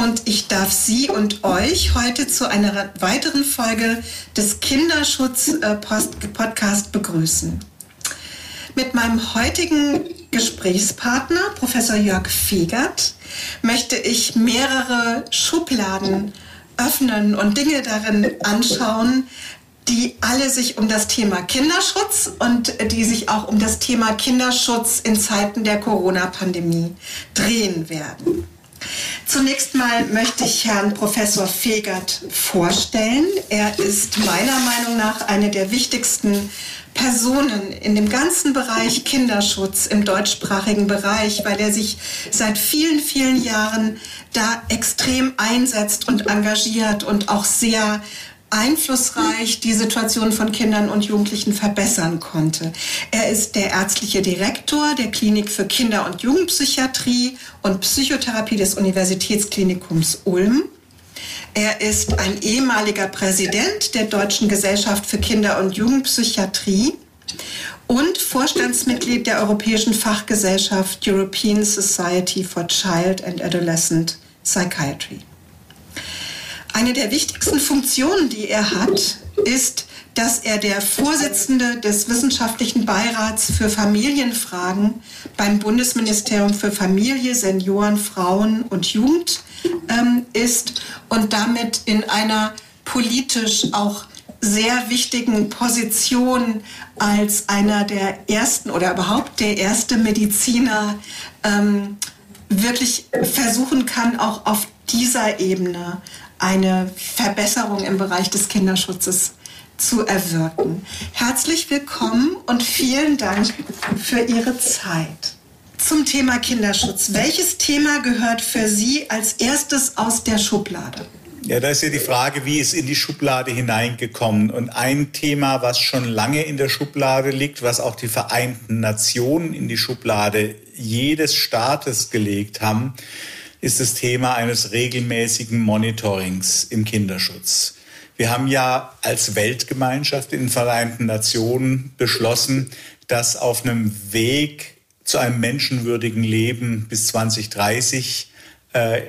und ich darf Sie und euch heute zu einer weiteren Folge des Kinderschutz-Podcast begrüßen. Mit meinem heutigen Gesprächspartner, Professor Jörg Fegert, möchte ich mehrere Schubladen öffnen und Dinge darin anschauen, die alle sich um das Thema Kinderschutz und die sich auch um das Thema Kinderschutz in Zeiten der Corona-Pandemie drehen werden. Zunächst mal möchte ich Herrn Professor Fegert vorstellen. Er ist meiner Meinung nach eine der wichtigsten Personen in dem ganzen Bereich Kinderschutz im deutschsprachigen Bereich, weil er sich seit vielen, vielen Jahren da extrem einsetzt und engagiert und auch sehr einflussreich die Situation von Kindern und Jugendlichen verbessern konnte. Er ist der ärztliche Direktor der Klinik für Kinder- und Jugendpsychiatrie und Psychotherapie des Universitätsklinikums Ulm. Er ist ein ehemaliger Präsident der Deutschen Gesellschaft für Kinder- und Jugendpsychiatrie und Vorstandsmitglied der Europäischen Fachgesellschaft European Society for Child and Adolescent Psychiatry. Eine der wichtigsten Funktionen, die er hat, ist, dass er der Vorsitzende des Wissenschaftlichen Beirats für Familienfragen beim Bundesministerium für Familie, Senioren, Frauen und Jugend ähm, ist und damit in einer politisch auch sehr wichtigen Position als einer der ersten oder überhaupt der erste Mediziner ähm, wirklich versuchen kann, auch auf dieser Ebene eine Verbesserung im Bereich des Kinderschutzes zu erwirken. Herzlich willkommen und vielen Dank für Ihre Zeit. Zum Thema Kinderschutz. Welches Thema gehört für Sie als erstes aus der Schublade? Ja, da ist ja die Frage, wie ist in die Schublade hineingekommen? Und ein Thema, was schon lange in der Schublade liegt, was auch die Vereinten Nationen in die Schublade jedes Staates gelegt haben, ist das Thema eines regelmäßigen Monitorings im Kinderschutz. Wir haben ja als Weltgemeinschaft in den Vereinten Nationen beschlossen, dass auf einem Weg zu einem menschenwürdigen Leben bis 2030 äh,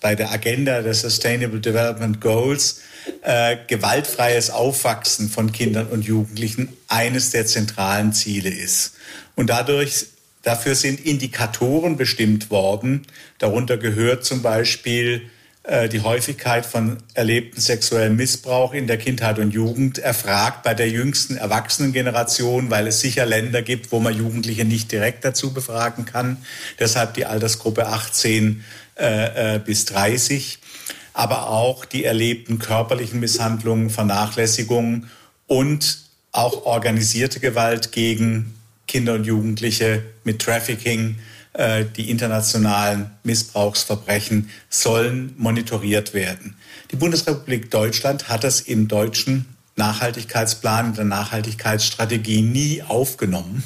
bei der Agenda der Sustainable Development Goals äh, gewaltfreies Aufwachsen von Kindern und Jugendlichen eines der zentralen Ziele ist. Und dadurch Dafür sind Indikatoren bestimmt worden. Darunter gehört zum Beispiel äh, die Häufigkeit von erlebten sexuellem Missbrauch in der Kindheit und Jugend erfragt bei der jüngsten Erwachsenengeneration, weil es sicher Länder gibt, wo man Jugendliche nicht direkt dazu befragen kann. Deshalb die Altersgruppe 18 äh, äh, bis 30. Aber auch die erlebten körperlichen Misshandlungen, Vernachlässigungen und auch organisierte Gewalt gegen Kinder und Jugendliche mit Trafficking, äh, die internationalen Missbrauchsverbrechen sollen monitoriert werden. Die Bundesrepublik Deutschland hat das im deutschen Nachhaltigkeitsplan, in der Nachhaltigkeitsstrategie nie aufgenommen.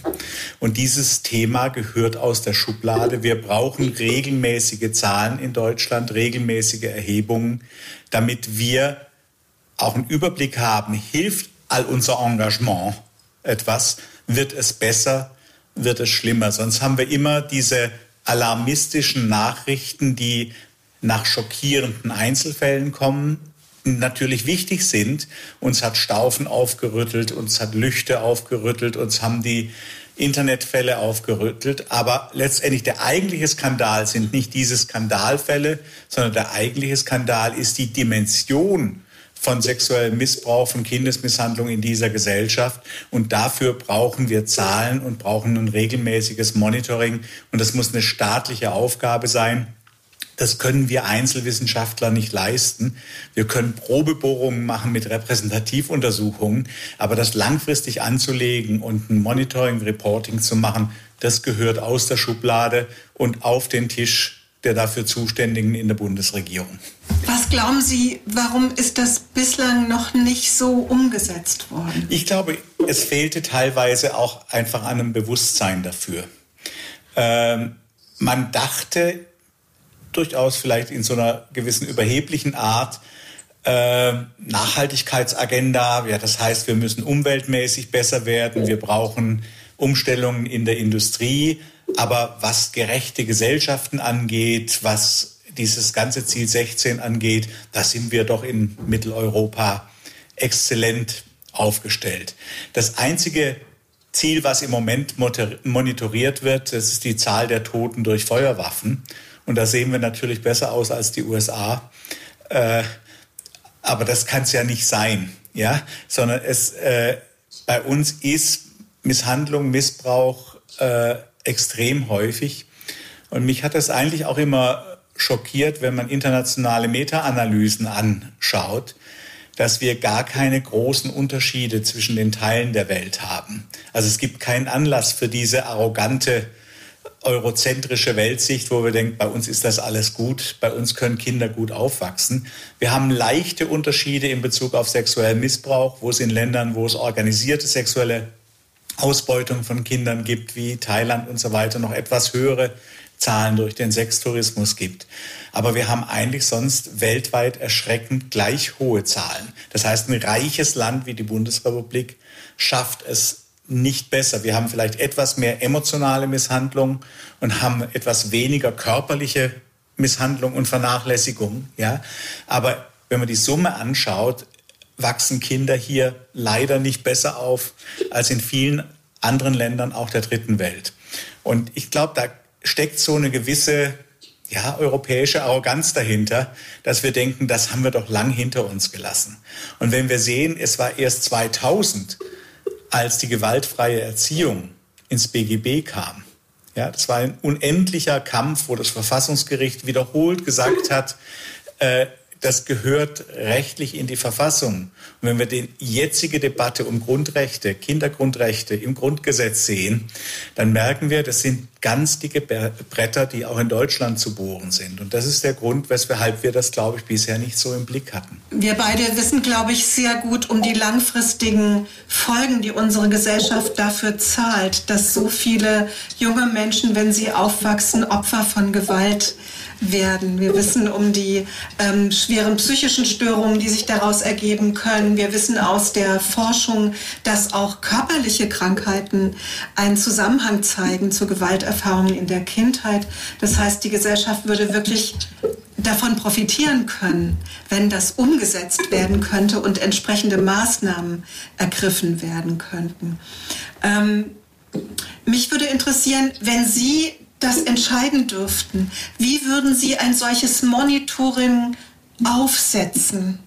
Und dieses Thema gehört aus der Schublade. Wir brauchen regelmäßige Zahlen in Deutschland, regelmäßige Erhebungen, damit wir auch einen Überblick haben, hilft all unser Engagement etwas, wird es besser, wird es schlimmer. Sonst haben wir immer diese alarmistischen Nachrichten, die nach schockierenden Einzelfällen kommen, natürlich wichtig sind. Uns hat Staufen aufgerüttelt, uns hat Lüchte aufgerüttelt, uns haben die Internetfälle aufgerüttelt. Aber letztendlich der eigentliche Skandal sind nicht diese Skandalfälle, sondern der eigentliche Skandal ist die Dimension von sexuellem Missbrauch, von Kindesmisshandlung in dieser Gesellschaft. Und dafür brauchen wir Zahlen und brauchen ein regelmäßiges Monitoring. Und das muss eine staatliche Aufgabe sein. Das können wir Einzelwissenschaftler nicht leisten. Wir können Probebohrungen machen mit Repräsentativuntersuchungen, aber das langfristig anzulegen und ein Monitoring, Reporting zu machen, das gehört aus der Schublade und auf den Tisch der dafür Zuständigen in der Bundesregierung. Was glauben Sie, warum ist das bislang noch nicht so umgesetzt worden? Ich glaube, es fehlte teilweise auch einfach an einem Bewusstsein dafür. Ähm, man dachte durchaus vielleicht in so einer gewissen überheblichen Art, äh, Nachhaltigkeitsagenda, ja, das heißt, wir müssen umweltmäßig besser werden, wir brauchen Umstellungen in der Industrie, aber was gerechte Gesellschaften angeht, was dieses ganze Ziel 16 angeht, da sind wir doch in Mitteleuropa exzellent aufgestellt. Das einzige Ziel, was im Moment monitoriert wird, das ist die Zahl der Toten durch Feuerwaffen. Und da sehen wir natürlich besser aus als die USA. Äh, aber das kann es ja nicht sein, ja, sondern es äh, bei uns ist Misshandlung, Missbrauch äh, extrem häufig. Und mich hat das eigentlich auch immer schockiert, wenn man internationale Meta-Analysen anschaut, dass wir gar keine großen Unterschiede zwischen den Teilen der Welt haben. Also es gibt keinen Anlass für diese arrogante eurozentrische Weltsicht, wo wir denken, bei uns ist das alles gut, bei uns können Kinder gut aufwachsen. Wir haben leichte Unterschiede in Bezug auf sexuellen Missbrauch, wo es in Ländern, wo es organisierte sexuelle Ausbeutung von Kindern gibt, wie Thailand und so weiter, noch etwas höhere Zahlen durch den Sextourismus gibt. Aber wir haben eigentlich sonst weltweit erschreckend gleich hohe Zahlen. Das heißt, ein reiches Land wie die Bundesrepublik schafft es nicht besser. Wir haben vielleicht etwas mehr emotionale Misshandlung und haben etwas weniger körperliche Misshandlung und Vernachlässigung. Ja? Aber wenn man die Summe anschaut, wachsen Kinder hier leider nicht besser auf als in vielen anderen Ländern auch der dritten Welt. Und ich glaube, da steckt so eine gewisse ja, europäische Arroganz dahinter, dass wir denken, das haben wir doch lang hinter uns gelassen. Und wenn wir sehen, es war erst 2000, als die gewaltfreie Erziehung ins BGB kam. Ja, das war ein unendlicher Kampf, wo das Verfassungsgericht wiederholt gesagt hat, äh, das gehört rechtlich in die Verfassung. Und wenn wir die jetzige Debatte um Grundrechte, Kindergrundrechte im Grundgesetz sehen, dann merken wir, das sind ganz dicke Bretter, die auch in Deutschland zu bohren sind. Und das ist der Grund, weshalb wir das, glaube ich, bisher nicht so im Blick hatten. Wir beide wissen, glaube ich, sehr gut um die langfristigen Folgen, die unsere Gesellschaft dafür zahlt, dass so viele junge Menschen, wenn sie aufwachsen, Opfer von Gewalt werden. Wir wissen um die ähm, schweren psychischen Störungen, die sich daraus ergeben können. Wir wissen aus der Forschung, dass auch körperliche Krankheiten einen Zusammenhang zeigen zu Gewalterfahrungen in der Kindheit. Das heißt, die Gesellschaft würde wirklich davon profitieren können, wenn das umgesetzt werden könnte und entsprechende Maßnahmen ergriffen werden könnten. Ähm, mich würde interessieren, wenn Sie das entscheiden dürften, wie würden Sie ein solches Monitoring aufsetzen?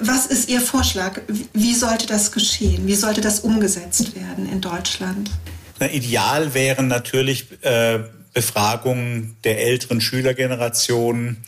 Was ist Ihr Vorschlag? Wie sollte das geschehen? Wie sollte das umgesetzt werden in Deutschland? Na, ideal wären natürlich äh, Befragungen der älteren Schülergeneration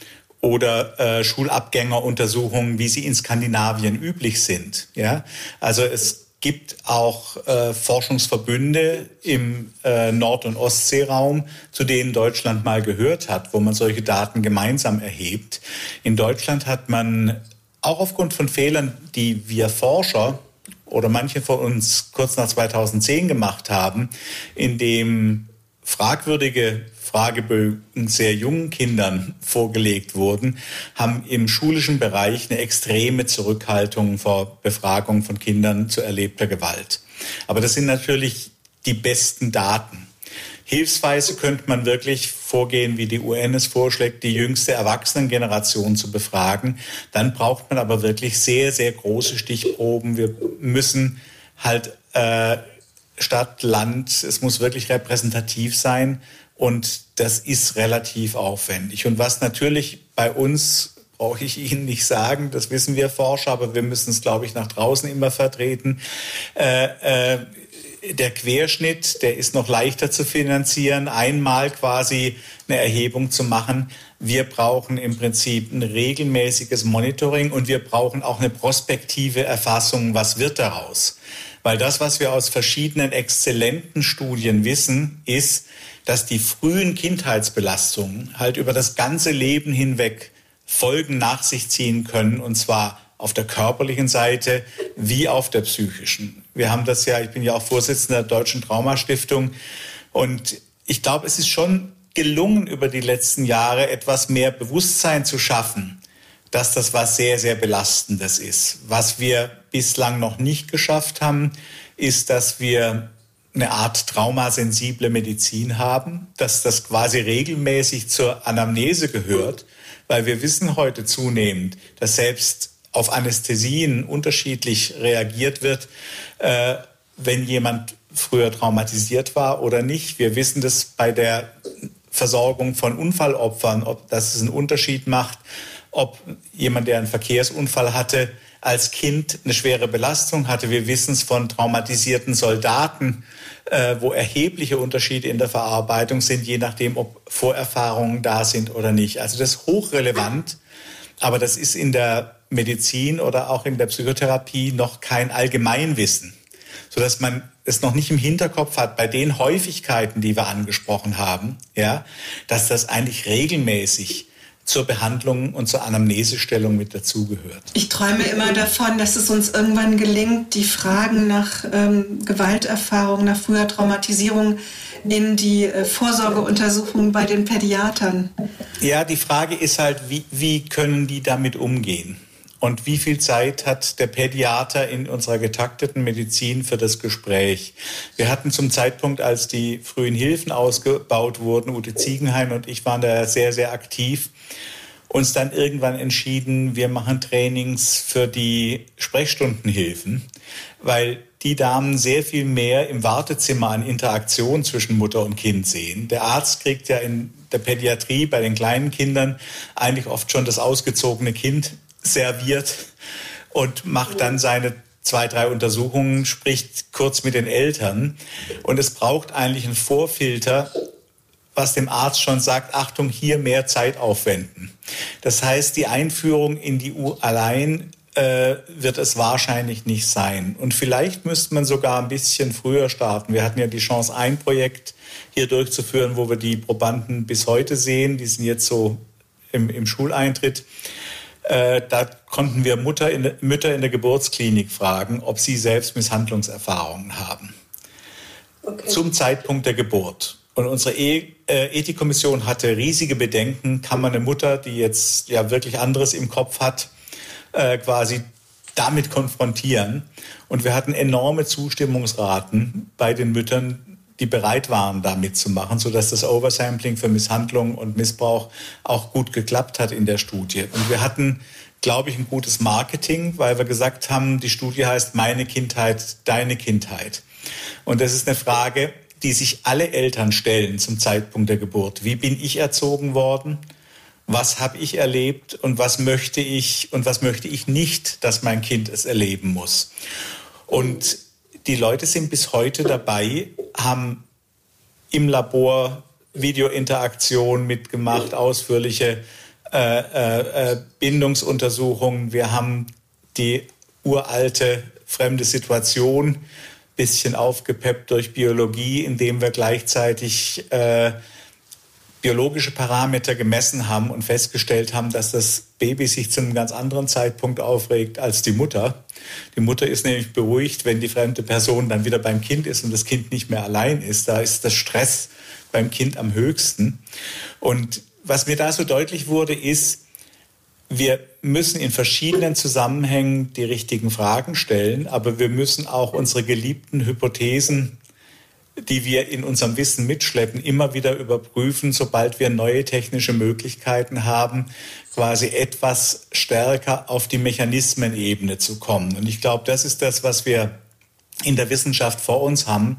oder äh, Schulabgängeruntersuchungen, wie sie in Skandinavien üblich sind. Ja, also es gibt auch äh, Forschungsverbünde im äh, Nord- und Ostseeraum, zu denen Deutschland mal gehört hat, wo man solche Daten gemeinsam erhebt. In Deutschland hat man auch aufgrund von Fehlern, die wir Forscher oder manche von uns kurz nach 2010 gemacht haben, in dem fragwürdige Fragebögen sehr jungen Kindern vorgelegt wurden, haben im schulischen Bereich eine extreme Zurückhaltung vor Befragung von Kindern zu erlebter Gewalt. Aber das sind natürlich die besten Daten. Hilfsweise könnte man wirklich vorgehen, wie die UN es vorschlägt, die jüngste Erwachsenengeneration zu befragen. Dann braucht man aber wirklich sehr, sehr große Stichproben. Wir müssen halt äh, Stadt, Land, es muss wirklich repräsentativ sein. Und das ist relativ aufwendig. Und was natürlich bei uns, brauche ich Ihnen nicht sagen, das wissen wir Forscher, aber wir müssen es, glaube ich, nach draußen immer vertreten. Äh, äh, der Querschnitt, der ist noch leichter zu finanzieren, einmal quasi eine Erhebung zu machen. Wir brauchen im Prinzip ein regelmäßiges Monitoring und wir brauchen auch eine prospektive Erfassung, was wird daraus. Weil das, was wir aus verschiedenen exzellenten Studien wissen, ist, dass die frühen Kindheitsbelastungen halt über das ganze Leben hinweg Folgen nach sich ziehen können, und zwar auf der körperlichen Seite wie auf der psychischen. Wir haben das ja, ich bin ja auch Vorsitzender der Deutschen Traumastiftung und ich glaube, es ist schon gelungen, über die letzten Jahre etwas mehr Bewusstsein zu schaffen, dass das was sehr, sehr Belastendes ist. Was wir bislang noch nicht geschafft haben, ist, dass wir eine Art traumasensible Medizin haben, dass das quasi regelmäßig zur Anamnese gehört, weil wir wissen heute zunehmend, dass selbst auf Anästhesien unterschiedlich reagiert wird, äh, wenn jemand früher traumatisiert war oder nicht. Wir wissen das bei der Versorgung von Unfallopfern, ob das einen Unterschied macht, ob jemand, der einen Verkehrsunfall hatte, als Kind eine schwere Belastung hatte. Wir wissen es von traumatisierten Soldaten, äh, wo erhebliche Unterschiede in der Verarbeitung sind, je nachdem, ob Vorerfahrungen da sind oder nicht. Also das ist hochrelevant, aber das ist in der Medizin oder auch in der Psychotherapie noch kein Allgemeinwissen, sodass man es noch nicht im Hinterkopf hat bei den Häufigkeiten, die wir angesprochen haben, ja, dass das eigentlich regelmäßig zur Behandlung und zur Anamnesestellung mit dazugehört. Ich träume immer davon, dass es uns irgendwann gelingt, die Fragen nach ähm, Gewalterfahrung, nach früher Traumatisierung in die äh, Vorsorgeuntersuchungen bei den Pädiatern. Ja, die Frage ist halt, wie, wie können die damit umgehen? Und wie viel Zeit hat der Pädiater in unserer getakteten Medizin für das Gespräch? Wir hatten zum Zeitpunkt, als die frühen Hilfen ausgebaut wurden, Ute Ziegenhain und ich waren da sehr, sehr aktiv, uns dann irgendwann entschieden, wir machen Trainings für die Sprechstundenhilfen, weil die Damen sehr viel mehr im Wartezimmer an Interaktion zwischen Mutter und Kind sehen. Der Arzt kriegt ja in der Pädiatrie bei den kleinen Kindern eigentlich oft schon das ausgezogene Kind serviert und macht dann seine zwei, drei Untersuchungen, spricht kurz mit den Eltern. Und es braucht eigentlich einen Vorfilter, was dem Arzt schon sagt, Achtung, hier mehr Zeit aufwenden. Das heißt, die Einführung in die U allein äh, wird es wahrscheinlich nicht sein. Und vielleicht müsste man sogar ein bisschen früher starten. Wir hatten ja die Chance, ein Projekt hier durchzuführen, wo wir die Probanden bis heute sehen. Die sind jetzt so im, im Schuleintritt. Äh, da konnten wir Mutter in Mütter in der Geburtsklinik fragen, ob sie selbst Misshandlungserfahrungen haben. Okay. Zum Zeitpunkt der Geburt. Und unsere e äh, Ethikkommission hatte riesige Bedenken, kann man eine Mutter, die jetzt ja wirklich anderes im Kopf hat, äh, quasi damit konfrontieren. Und wir hatten enorme Zustimmungsraten bei den Müttern, die bereit waren, da mitzumachen, sodass das Oversampling für Misshandlung und Missbrauch auch gut geklappt hat in der Studie. Und wir hatten, glaube ich, ein gutes Marketing, weil wir gesagt haben, die Studie heißt Meine Kindheit, deine Kindheit. Und das ist eine Frage, die sich alle Eltern stellen zum Zeitpunkt der Geburt. Wie bin ich erzogen worden? Was habe ich erlebt und was möchte ich und was möchte ich nicht, dass mein Kind es erleben muss? Und die Leute sind bis heute dabei, haben im Labor Videointeraktion mitgemacht, ausführliche äh, äh, äh, Bindungsuntersuchungen. Wir haben die uralte fremde Situation bisschen aufgepeppt durch Biologie, indem wir gleichzeitig äh, biologische Parameter gemessen haben und festgestellt haben, dass das Baby sich zu einem ganz anderen Zeitpunkt aufregt als die Mutter. Die Mutter ist nämlich beruhigt, wenn die fremde Person dann wieder beim Kind ist und das Kind nicht mehr allein ist. Da ist das Stress beim Kind am höchsten. Und was mir da so deutlich wurde, ist, wir müssen in verschiedenen Zusammenhängen die richtigen Fragen stellen, aber wir müssen auch unsere geliebten Hypothesen die wir in unserem Wissen mitschleppen, immer wieder überprüfen, sobald wir neue technische Möglichkeiten haben, quasi etwas stärker auf die Mechanismenebene zu kommen. Und ich glaube, das ist das, was wir in der Wissenschaft vor uns haben.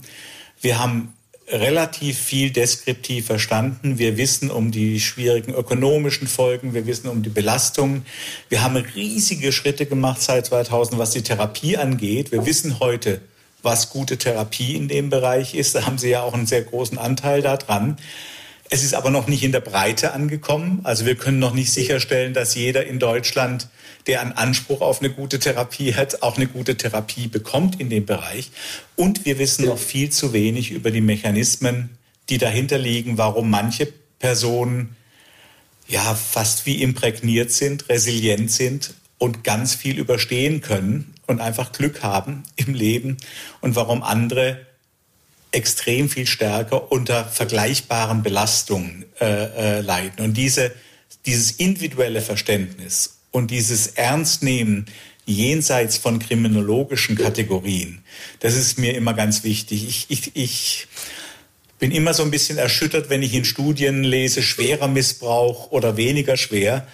Wir haben relativ viel deskriptiv verstanden. Wir wissen um die schwierigen ökonomischen Folgen, wir wissen um die Belastungen. Wir haben riesige Schritte gemacht seit 2000, was die Therapie angeht. Wir wissen heute, was gute Therapie in dem Bereich ist. Da haben Sie ja auch einen sehr großen Anteil daran. Es ist aber noch nicht in der Breite angekommen. Also wir können noch nicht sicherstellen, dass jeder in Deutschland, der einen Anspruch auf eine gute Therapie hat, auch eine gute Therapie bekommt in dem Bereich. Und wir wissen noch viel zu wenig über die Mechanismen, die dahinter liegen, warum manche Personen ja fast wie imprägniert sind, resilient sind und ganz viel überstehen können und einfach Glück haben im Leben und warum andere extrem viel stärker unter vergleichbaren Belastungen äh, äh, leiden. Und diese, dieses individuelle Verständnis und dieses Ernstnehmen jenseits von kriminologischen Kategorien, das ist mir immer ganz wichtig. Ich, ich, ich bin immer so ein bisschen erschüttert, wenn ich in Studien lese, schwerer Missbrauch oder weniger schwer.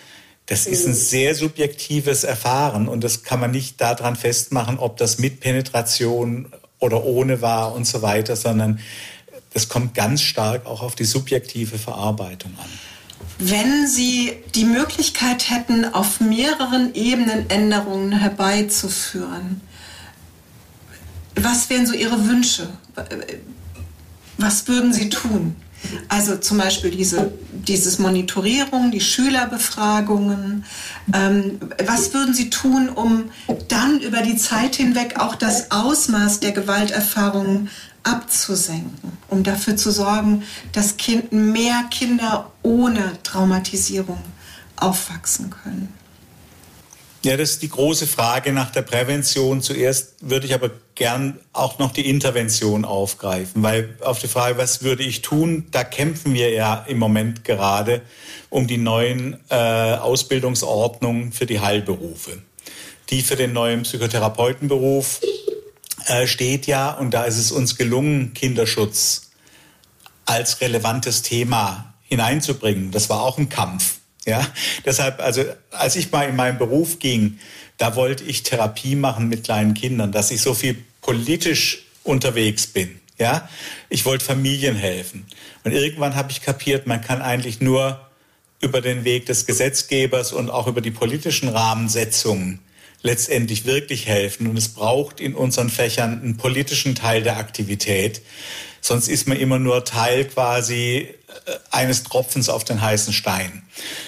Das ist ein sehr subjektives Erfahren und das kann man nicht daran festmachen, ob das mit Penetration oder ohne war und so weiter, sondern das kommt ganz stark auch auf die subjektive Verarbeitung an. Wenn Sie die Möglichkeit hätten, auf mehreren Ebenen Änderungen herbeizuführen, was wären so Ihre Wünsche? Was würden Sie tun? Also zum Beispiel diese dieses Monitorierung, die Schülerbefragungen. Ähm, was würden Sie tun, um dann über die Zeit hinweg auch das Ausmaß der Gewalterfahrungen abzusenken, um dafür zu sorgen, dass kind, mehr Kinder ohne Traumatisierung aufwachsen können? Ja, das ist die große Frage nach der Prävention. Zuerst würde ich aber gern auch noch die Intervention aufgreifen, weil auf die Frage, was würde ich tun, da kämpfen wir ja im Moment gerade um die neuen äh, Ausbildungsordnungen für die Heilberufe. Die für den neuen Psychotherapeutenberuf äh, steht ja, und da ist es uns gelungen, Kinderschutz als relevantes Thema hineinzubringen. Das war auch ein Kampf. Ja, deshalb, also als ich mal in meinen Beruf ging, da wollte ich Therapie machen mit kleinen Kindern, dass ich so viel politisch unterwegs bin. Ja, ich wollte Familien helfen. Und irgendwann habe ich kapiert, man kann eigentlich nur über den Weg des Gesetzgebers und auch über die politischen Rahmensetzungen letztendlich wirklich helfen. Und es braucht in unseren Fächern einen politischen Teil der Aktivität. Sonst ist man immer nur Teil quasi eines Tropfens auf den heißen Stein.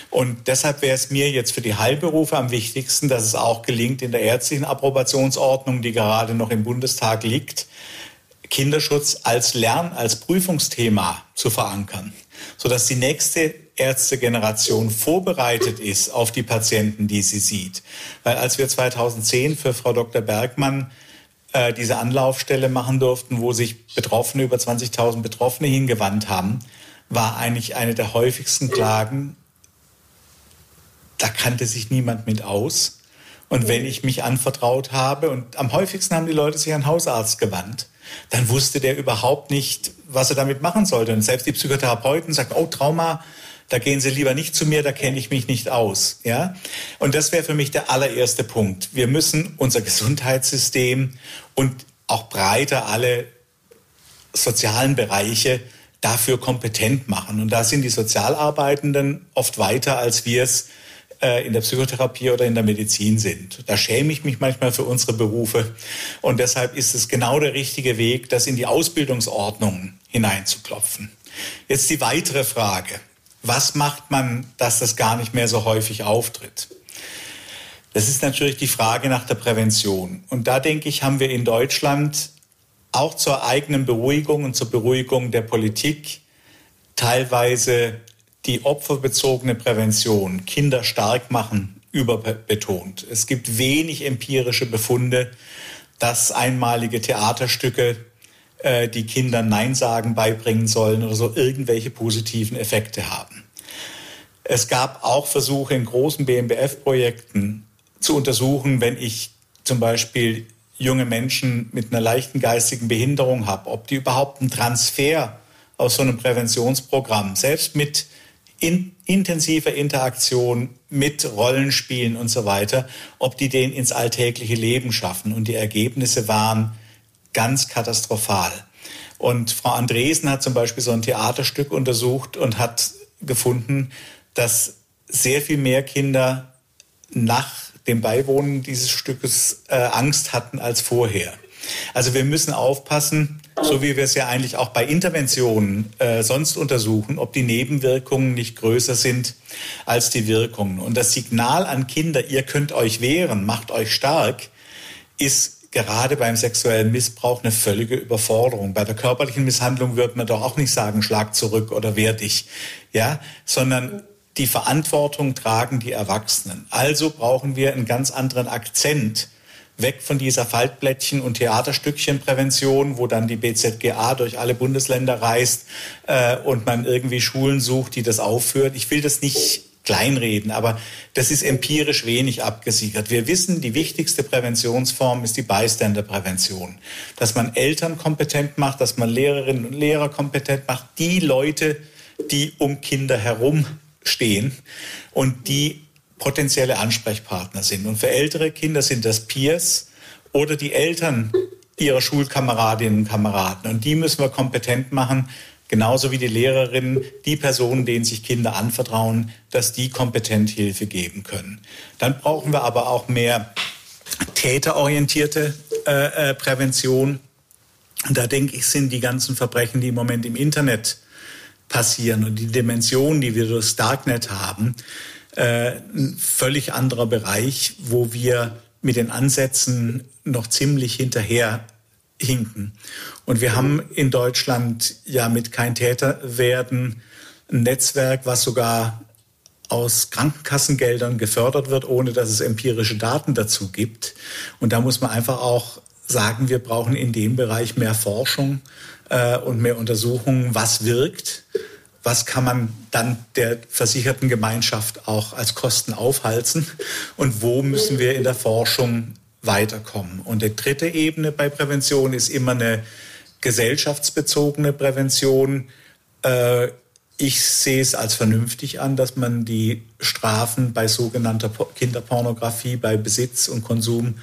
Und deshalb wäre es mir jetzt für die Heilberufe am wichtigsten, dass es auch gelingt, in der ärztlichen Approbationsordnung, die gerade noch im Bundestag liegt, Kinderschutz als Lern-, als Prüfungsthema zu verankern, sodass die nächste Ärztegeneration vorbereitet ist auf die Patienten, die sie sieht. Weil als wir 2010 für Frau Dr. Bergmann äh, diese Anlaufstelle machen durften, wo sich Betroffene, über 20.000 Betroffene hingewandt haben, war eigentlich eine der häufigsten Klagen, da kannte sich niemand mit aus. Und wenn ich mich anvertraut habe, und am häufigsten haben die Leute sich an Hausarzt gewandt, dann wusste der überhaupt nicht, was er damit machen sollte. Und selbst die Psychotherapeuten sagten, oh, Trauma, da gehen Sie lieber nicht zu mir, da kenne ich mich nicht aus. Ja? Und das wäre für mich der allererste Punkt. Wir müssen unser Gesundheitssystem und auch breiter alle sozialen Bereiche dafür kompetent machen. Und da sind die Sozialarbeitenden oft weiter, als wir es äh, in der Psychotherapie oder in der Medizin sind. Da schäme ich mich manchmal für unsere Berufe. Und deshalb ist es genau der richtige Weg, das in die Ausbildungsordnung hineinzuklopfen. Jetzt die weitere Frage. Was macht man, dass das gar nicht mehr so häufig auftritt? Das ist natürlich die Frage nach der Prävention. Und da denke ich, haben wir in Deutschland auch zur eigenen Beruhigung und zur Beruhigung der Politik teilweise die opferbezogene Prävention, Kinder stark machen, überbetont. Es gibt wenig empirische Befunde, dass einmalige Theaterstücke, äh, die Kindern Nein sagen beibringen sollen oder so irgendwelche positiven Effekte haben. Es gab auch Versuche in großen BMBF-Projekten zu untersuchen, wenn ich zum Beispiel junge Menschen mit einer leichten geistigen Behinderung habe, ob die überhaupt einen Transfer aus so einem Präventionsprogramm, selbst mit in intensiver Interaktion mit Rollenspielen und so weiter, ob die den ins alltägliche Leben schaffen. Und die Ergebnisse waren ganz katastrophal. Und Frau Andresen hat zum Beispiel so ein Theaterstück untersucht und hat gefunden, dass sehr viel mehr Kinder nach dem Beiwohnen dieses Stückes äh, Angst hatten als vorher. Also wir müssen aufpassen, so wie wir es ja eigentlich auch bei Interventionen äh, sonst untersuchen, ob die Nebenwirkungen nicht größer sind als die Wirkungen. Und das Signal an Kinder, ihr könnt euch wehren, macht euch stark, ist gerade beim sexuellen Missbrauch eine völlige Überforderung. Bei der körperlichen Misshandlung würde man doch auch nicht sagen, schlag zurück oder wehr dich, ja, sondern die Verantwortung tragen die Erwachsenen. Also brauchen wir einen ganz anderen Akzent weg von dieser Faltblättchen- und Theaterstückchenprävention, wo dann die BZGA durch alle Bundesländer reist äh, und man irgendwie Schulen sucht, die das aufführt. Ich will das nicht kleinreden, aber das ist empirisch wenig abgesichert. Wir wissen, die wichtigste Präventionsform ist die Byständerprävention. Dass man Eltern kompetent macht, dass man Lehrerinnen und Lehrer kompetent macht, die Leute, die um Kinder herum stehen und die potenzielle Ansprechpartner sind. Und für ältere Kinder sind das Peers oder die Eltern ihrer Schulkameradinnen und Kameraden. Und die müssen wir kompetent machen, genauso wie die Lehrerinnen, die Personen, denen sich Kinder anvertrauen, dass die kompetent Hilfe geben können. Dann brauchen wir aber auch mehr täterorientierte äh, äh, Prävention. Und da denke ich, sind die ganzen Verbrechen, die im Moment im Internet passieren und die Dimensionen, die wir durch Darknet haben, äh, ein völlig anderer Bereich, wo wir mit den Ansätzen noch ziemlich hinterher hinken. Und wir haben in Deutschland ja mit kein Täter werden ein Netzwerk, was sogar aus Krankenkassengeldern gefördert wird, ohne dass es empirische Daten dazu gibt. Und da muss man einfach auch sagen, wir brauchen in dem Bereich mehr Forschung äh, und mehr Untersuchungen, was wirkt was kann man dann der versicherten Gemeinschaft auch als Kosten aufhalten und wo müssen wir in der Forschung weiterkommen. Und die dritte Ebene bei Prävention ist immer eine gesellschaftsbezogene Prävention. Äh, ich sehe es als vernünftig an, dass man die Strafen bei sogenannter Kinderpornografie, bei Besitz und Konsum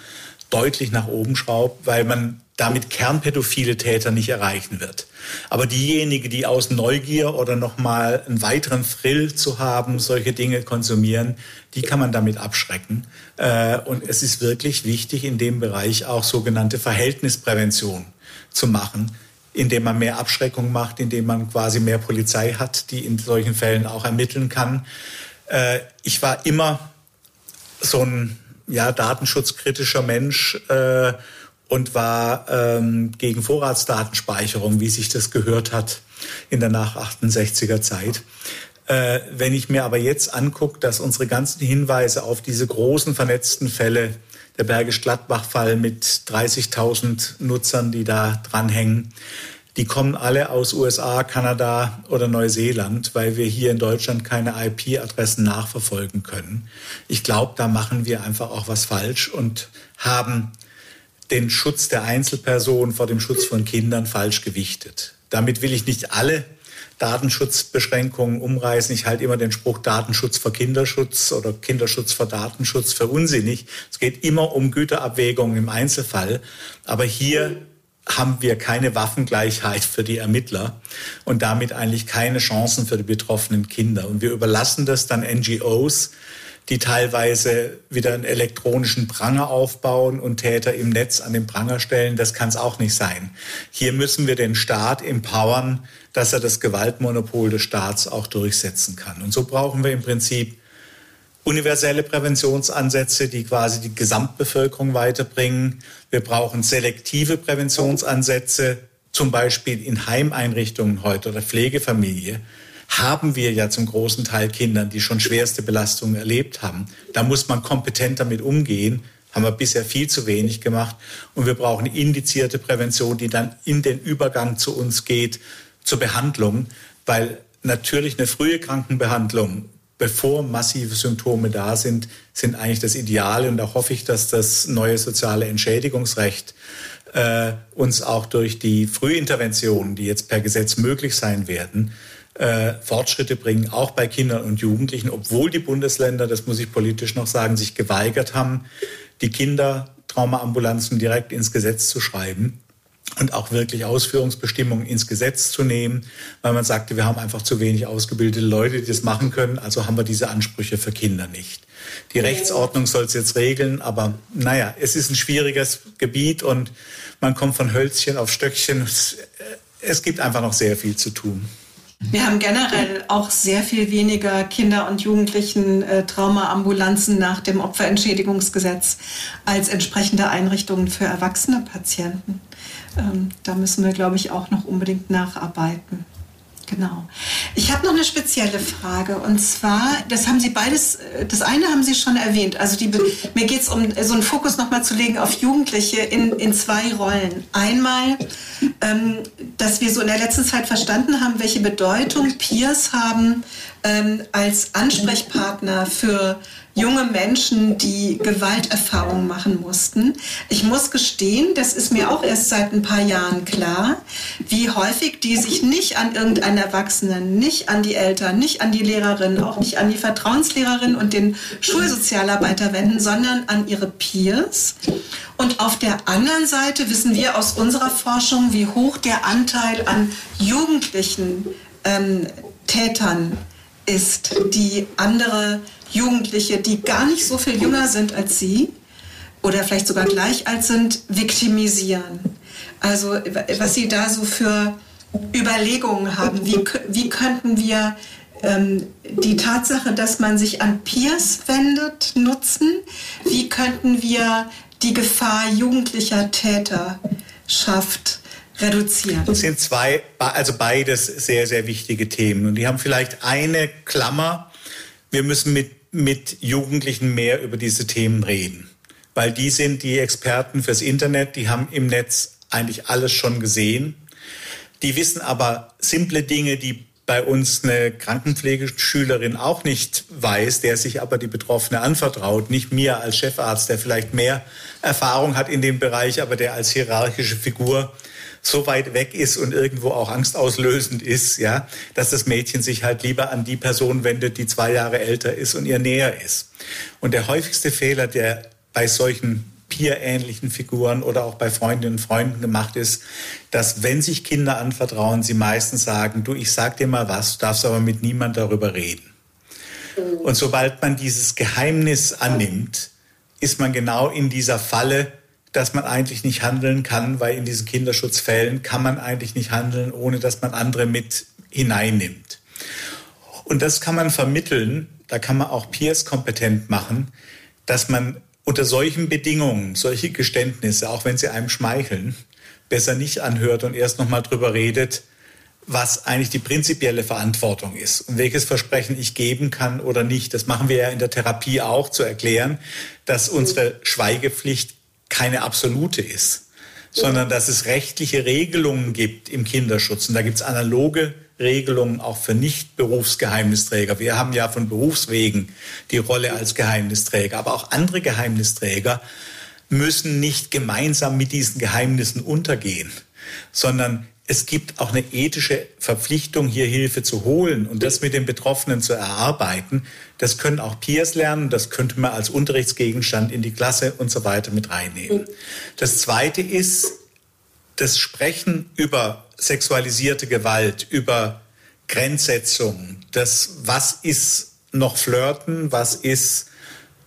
deutlich nach oben schraubt, weil man damit kernpädophile Täter nicht erreichen wird. Aber diejenigen, die aus Neugier oder nochmal einen weiteren Thrill zu haben, solche Dinge konsumieren, die kann man damit abschrecken. Äh, und es ist wirklich wichtig, in dem Bereich auch sogenannte Verhältnisprävention zu machen, indem man mehr Abschreckung macht, indem man quasi mehr Polizei hat, die in solchen Fällen auch ermitteln kann. Äh, ich war immer so ein ja, datenschutzkritischer Mensch äh, und war ähm, gegen Vorratsdatenspeicherung, wie sich das gehört hat in der nach 68er Zeit. Äh, wenn ich mir aber jetzt angucke, dass unsere ganzen Hinweise auf diese großen vernetzten Fälle, der Bergisch Gladbach-Fall mit 30.000 Nutzern, die da dranhängen, die kommen alle aus USA, Kanada oder Neuseeland, weil wir hier in Deutschland keine IP-Adressen nachverfolgen können. Ich glaube, da machen wir einfach auch was falsch und haben den Schutz der Einzelperson vor dem Schutz von Kindern falsch gewichtet. Damit will ich nicht alle Datenschutzbeschränkungen umreißen. Ich halte immer den Spruch Datenschutz vor Kinderschutz oder Kinderschutz vor Datenschutz für unsinnig. Es geht immer um Güterabwägungen im Einzelfall. Aber hier haben wir keine Waffengleichheit für die Ermittler und damit eigentlich keine Chancen für die betroffenen Kinder. Und wir überlassen das dann NGOs, die teilweise wieder einen elektronischen Pranger aufbauen und Täter im Netz an den Pranger stellen. Das kann es auch nicht sein. Hier müssen wir den Staat empowern, dass er das Gewaltmonopol des Staats auch durchsetzen kann. Und so brauchen wir im Prinzip universelle Präventionsansätze, die quasi die Gesamtbevölkerung weiterbringen. Wir brauchen selektive Präventionsansätze, zum Beispiel in Heimeinrichtungen heute oder Pflegefamilie haben wir ja zum großen Teil Kindern, die schon schwerste Belastungen erlebt haben. Da muss man kompetent damit umgehen. Haben wir bisher viel zu wenig gemacht. Und wir brauchen indizierte Prävention, die dann in den Übergang zu uns geht, zur Behandlung. Weil natürlich eine frühe Krankenbehandlung, bevor massive Symptome da sind, sind eigentlich das Ideale. Und da hoffe ich, dass das neue soziale Entschädigungsrecht äh, uns auch durch die Frühinterventionen, die jetzt per Gesetz möglich sein werden, äh, Fortschritte bringen, auch bei Kindern und Jugendlichen, obwohl die Bundesländer, das muss ich politisch noch sagen, sich geweigert haben, die Kindertraumaambulanzen direkt ins Gesetz zu schreiben. und auch wirklich Ausführungsbestimmungen ins Gesetz zu nehmen, weil man sagte, wir haben einfach zu wenig ausgebildete Leute, die das machen können, also haben wir diese Ansprüche für Kinder nicht. Die Rechtsordnung soll es jetzt regeln, aber naja, es ist ein schwieriges Gebiet und man kommt von Hölzchen auf Stöckchen. Es, es gibt einfach noch sehr viel zu tun. Wir haben generell auch sehr viel weniger Kinder- und Jugendlichen äh, Traumaambulanzen nach dem Opferentschädigungsgesetz als entsprechende Einrichtungen für erwachsene Patienten. Ähm, da müssen wir, glaube ich, auch noch unbedingt nacharbeiten. Genau. Ich habe noch eine spezielle Frage und zwar, das haben Sie beides, äh, das eine haben Sie schon erwähnt. Also die, mir geht es um so einen Fokus nochmal zu legen auf Jugendliche in, in zwei Rollen. Einmal, ähm, dass wir so in der letzten Zeit verstanden haben, welche Bedeutung Peers haben ähm, als Ansprechpartner für junge Menschen, die Gewalterfahrungen machen mussten. Ich muss gestehen, das ist mir auch erst seit ein paar Jahren klar, wie häufig die sich nicht an irgendeinen Erwachsenen, nicht an die Eltern, nicht an die Lehrerin, auch nicht an die Vertrauenslehrerin und den Schulsozialarbeiter wenden, sondern an ihre Peers. Und auf der anderen Seite wissen wir aus unserer Forschung, wie hoch der Anteil an jugendlichen ähm, Tätern ist, die andere Jugendliche, die gar nicht so viel jünger sind als sie oder vielleicht sogar gleich alt sind, viktimisieren. Also was sie da so für Überlegungen haben, wie, wie könnten wir ähm, die Tatsache, dass man sich an Peers wendet, nutzen, wie könnten wir die Gefahr jugendlicher Täterschaft reduzieren? Das sind zwei, also beides sehr, sehr wichtige Themen. Und die haben vielleicht eine Klammer. Wir müssen mit mit Jugendlichen mehr über diese Themen reden. Weil die sind die Experten fürs Internet, die haben im Netz eigentlich alles schon gesehen. Die wissen aber simple Dinge, die bei uns eine Krankenpflegeschülerin auch nicht weiß, der sich aber die Betroffene anvertraut. Nicht mir als Chefarzt, der vielleicht mehr Erfahrung hat in dem Bereich, aber der als hierarchische Figur so weit weg ist und irgendwo auch angstauslösend ist, ja, dass das Mädchen sich halt lieber an die Person wendet, die zwei Jahre älter ist und ihr näher ist. Und der häufigste Fehler, der bei solchen Peer-ähnlichen Figuren oder auch bei Freundinnen und Freunden gemacht ist, dass wenn sich Kinder anvertrauen, sie meistens sagen, du, ich sag dir mal was, du darfst aber mit niemand darüber reden. Und sobald man dieses Geheimnis annimmt, ist man genau in dieser Falle, dass man eigentlich nicht handeln kann, weil in diesen Kinderschutzfällen kann man eigentlich nicht handeln, ohne dass man andere mit hineinnimmt. Und das kann man vermitteln, da kann man auch Peers kompetent machen, dass man unter solchen Bedingungen, solche Geständnisse, auch wenn sie einem schmeicheln, besser nicht anhört und erst nochmal drüber redet, was eigentlich die prinzipielle Verantwortung ist und welches Versprechen ich geben kann oder nicht. Das machen wir ja in der Therapie auch, zu erklären, dass unsere Schweigepflicht keine absolute ist, sondern dass es rechtliche Regelungen gibt im Kinderschutz. Und da gibt es analoge Regelungen auch für Nicht-Berufsgeheimnisträger. Wir haben ja von Berufswegen die Rolle als Geheimnisträger, aber auch andere Geheimnisträger müssen nicht gemeinsam mit diesen Geheimnissen untergehen, sondern es gibt auch eine ethische Verpflichtung, hier Hilfe zu holen und das mit den Betroffenen zu erarbeiten. Das können auch Peers lernen, das könnte man als Unterrichtsgegenstand in die Klasse und so weiter mit reinnehmen. Das Zweite ist das Sprechen über sexualisierte Gewalt, über Grenzsetzung, das, was ist noch Flirten, was ist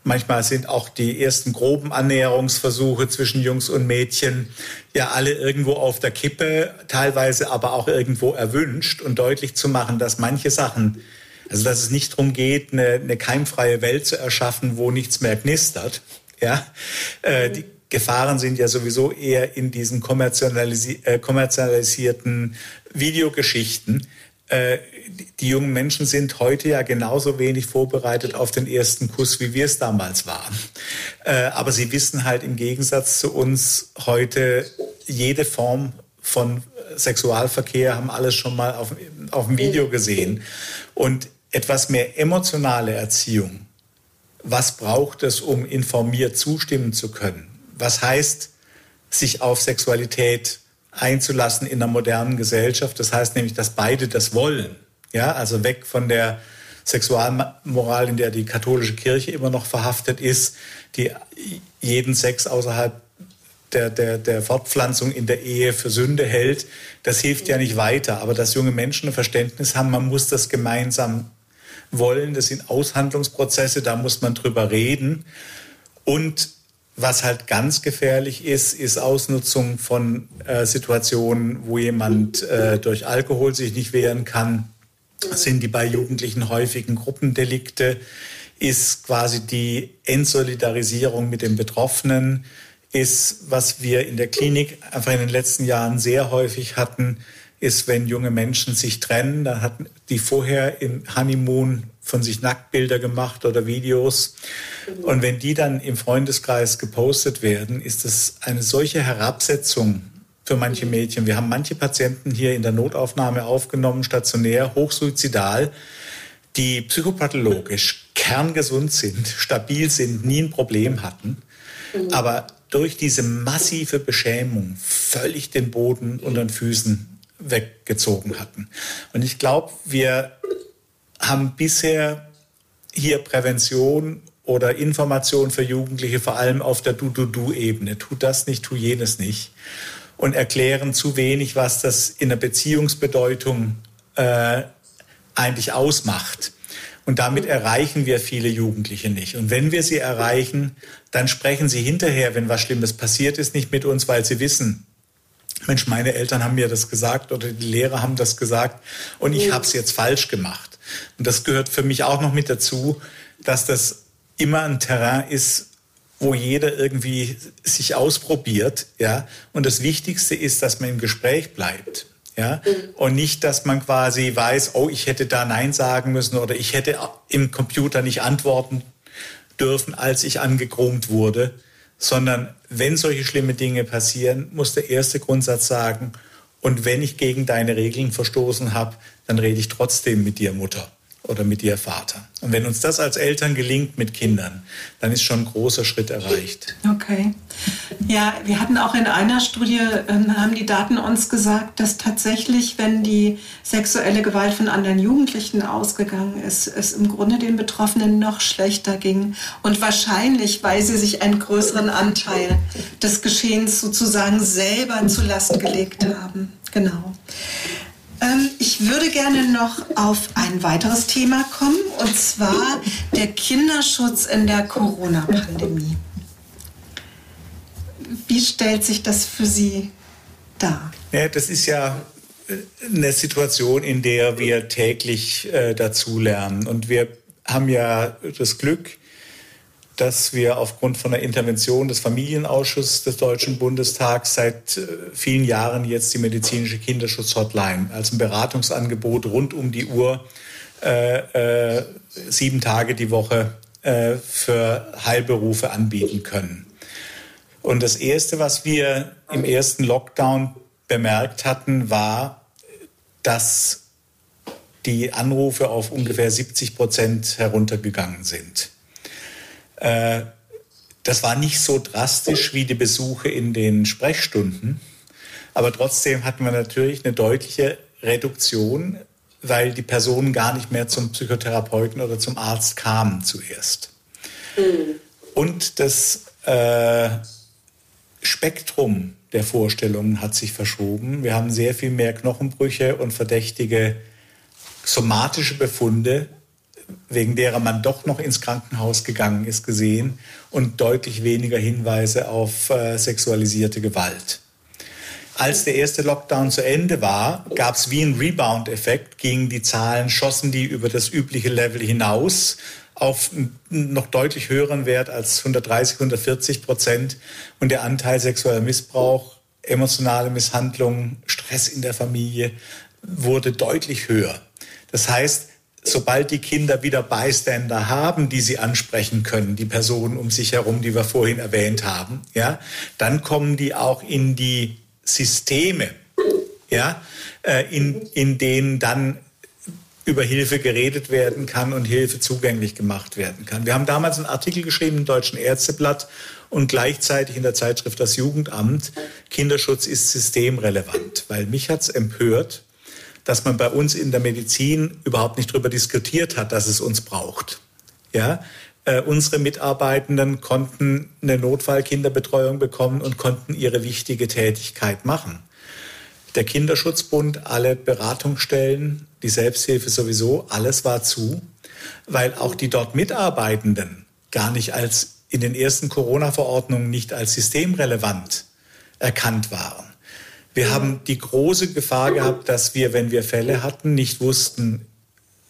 Manchmal sind auch die ersten groben Annäherungsversuche zwischen Jungs und Mädchen ja alle irgendwo auf der Kippe, teilweise aber auch irgendwo erwünscht und deutlich zu machen, dass manche Sachen, also dass es nicht darum geht, eine, eine keimfreie Welt zu erschaffen, wo nichts mehr knistert. Ja, äh, die Gefahren sind ja sowieso eher in diesen kommerzialisi äh, kommerzialisierten Videogeschichten äh, die jungen Menschen sind heute ja genauso wenig vorbereitet auf den ersten Kuss, wie wir es damals waren. Äh, aber sie wissen halt im Gegensatz zu uns heute jede Form von Sexualverkehr, haben alles schon mal auf, auf dem Video gesehen. Und etwas mehr emotionale Erziehung. Was braucht es, um informiert zustimmen zu können? Was heißt, sich auf Sexualität einzulassen in der modernen Gesellschaft. Das heißt nämlich, dass beide das wollen. Ja, also weg von der Sexualmoral, in der die katholische Kirche immer noch verhaftet ist, die jeden Sex außerhalb der, der, der Fortpflanzung in der Ehe für Sünde hält, das hilft ja nicht weiter. Aber dass junge Menschen ein Verständnis haben, man muss das gemeinsam wollen, das sind Aushandlungsprozesse, da muss man drüber reden. Und was halt ganz gefährlich ist, ist Ausnutzung von äh, Situationen, wo jemand äh, durch Alkohol sich nicht wehren kann, sind die bei Jugendlichen häufigen Gruppendelikte, ist quasi die Entsolidarisierung mit den Betroffenen, ist, was wir in der Klinik einfach in den letzten Jahren sehr häufig hatten, ist, wenn junge Menschen sich trennen, dann hatten die vorher im Honeymoon von sich Nacktbilder gemacht oder Videos. Und wenn die dann im Freundeskreis gepostet werden, ist das eine solche Herabsetzung für manche Mädchen. Wir haben manche Patienten hier in der Notaufnahme aufgenommen, stationär, hochsuizidal, die psychopathologisch kerngesund sind, stabil sind, nie ein Problem hatten, aber durch diese massive Beschämung völlig den Boden unter den Füßen weggezogen hatten. Und ich glaube, wir haben bisher hier Prävention oder Information für Jugendliche vor allem auf der Du-Du-Du-Ebene. Tu das nicht, tu jenes nicht. Und erklären zu wenig, was das in der Beziehungsbedeutung äh, eigentlich ausmacht. Und damit erreichen wir viele Jugendliche nicht. Und wenn wir sie erreichen, dann sprechen sie hinterher, wenn was Schlimmes passiert ist, nicht mit uns, weil sie wissen, Mensch, meine Eltern haben mir das gesagt oder die Lehrer haben das gesagt und ich habe es jetzt falsch gemacht. Und das gehört für mich auch noch mit dazu, dass das immer ein Terrain ist, wo jeder irgendwie sich ausprobiert, ja. Und das Wichtigste ist, dass man im Gespräch bleibt. Ja? Und nicht, dass man quasi weiß, oh, ich hätte da Nein sagen müssen oder ich hätte im Computer nicht antworten dürfen, als ich angekromt wurde, sondern wenn solche schlimme Dinge passieren, muss der erste Grundsatz sagen, und wenn ich gegen deine Regeln verstoßen habe, dann rede ich trotzdem mit dir, Mutter oder mit ihr Vater. Und wenn uns das als Eltern gelingt mit Kindern, dann ist schon ein großer Schritt erreicht. Okay. Ja, wir hatten auch in einer Studie, äh, haben die Daten uns gesagt, dass tatsächlich, wenn die sexuelle Gewalt von anderen Jugendlichen ausgegangen ist, es im Grunde den Betroffenen noch schlechter ging. Und wahrscheinlich, weil sie sich einen größeren Anteil des Geschehens sozusagen selber zu Last gelegt haben. Genau. Ähm, ich würde gerne noch auf ein weiteres Thema kommen, und zwar der Kinderschutz in der Corona-Pandemie. Wie stellt sich das für Sie dar? Ja, das ist ja äh, eine Situation, in der wir täglich äh, dazulernen. Und wir haben ja das Glück, dass wir aufgrund von der Intervention des Familienausschusses des Deutschen Bundestags seit äh, vielen Jahren jetzt die medizinische Kinderschutz-Hotline als ein Beratungsangebot rund um die Uhr äh, äh, sieben Tage die Woche äh, für Heilberufe anbieten können. Und das Erste, was wir im ersten Lockdown bemerkt hatten, war, dass die Anrufe auf ungefähr 70 Prozent heruntergegangen sind. Äh, das war nicht so drastisch wie die Besuche in den Sprechstunden, aber trotzdem hatten wir natürlich eine deutliche Reduktion, weil die Personen gar nicht mehr zum Psychotherapeuten oder zum Arzt kamen zuerst. Mhm. Und das äh, Spektrum der Vorstellungen hat sich verschoben. Wir haben sehr viel mehr Knochenbrüche und verdächtige somatische Befunde wegen derer man doch noch ins Krankenhaus gegangen ist, gesehen und deutlich weniger Hinweise auf äh, sexualisierte Gewalt. Als der erste Lockdown zu Ende war, gab es wie einen Rebound-Effekt, gingen die Zahlen, schossen die über das übliche Level hinaus auf einen noch deutlich höheren Wert als 130, 140 Prozent und der Anteil sexueller Missbrauch, emotionale Misshandlungen, Stress in der Familie wurde deutlich höher. Das heißt, sobald die Kinder wieder Bystander haben, die sie ansprechen können, die Personen um sich herum, die wir vorhin erwähnt haben, ja, dann kommen die auch in die Systeme, ja, äh, in, in denen dann über Hilfe geredet werden kann und Hilfe zugänglich gemacht werden kann. Wir haben damals einen Artikel geschrieben im Deutschen Ärzteblatt und gleichzeitig in der Zeitschrift Das Jugendamt, Kinderschutz ist systemrelevant, weil mich hat's empört, dass man bei uns in der Medizin überhaupt nicht darüber diskutiert hat, dass es uns braucht. Ja, Äh, unsere Mitarbeitenden konnten eine Notfallkinderbetreuung bekommen und konnten ihre wichtige Tätigkeit machen. Der Kinderschutzbund, alle Beratungsstellen, die Selbsthilfe sowieso, alles war zu, weil auch die dort Mitarbeitenden gar nicht als in den ersten Corona-Verordnungen nicht als systemrelevant erkannt waren. Wir haben die große Gefahr gehabt, dass wir, wenn wir Fälle hatten, nicht wussten,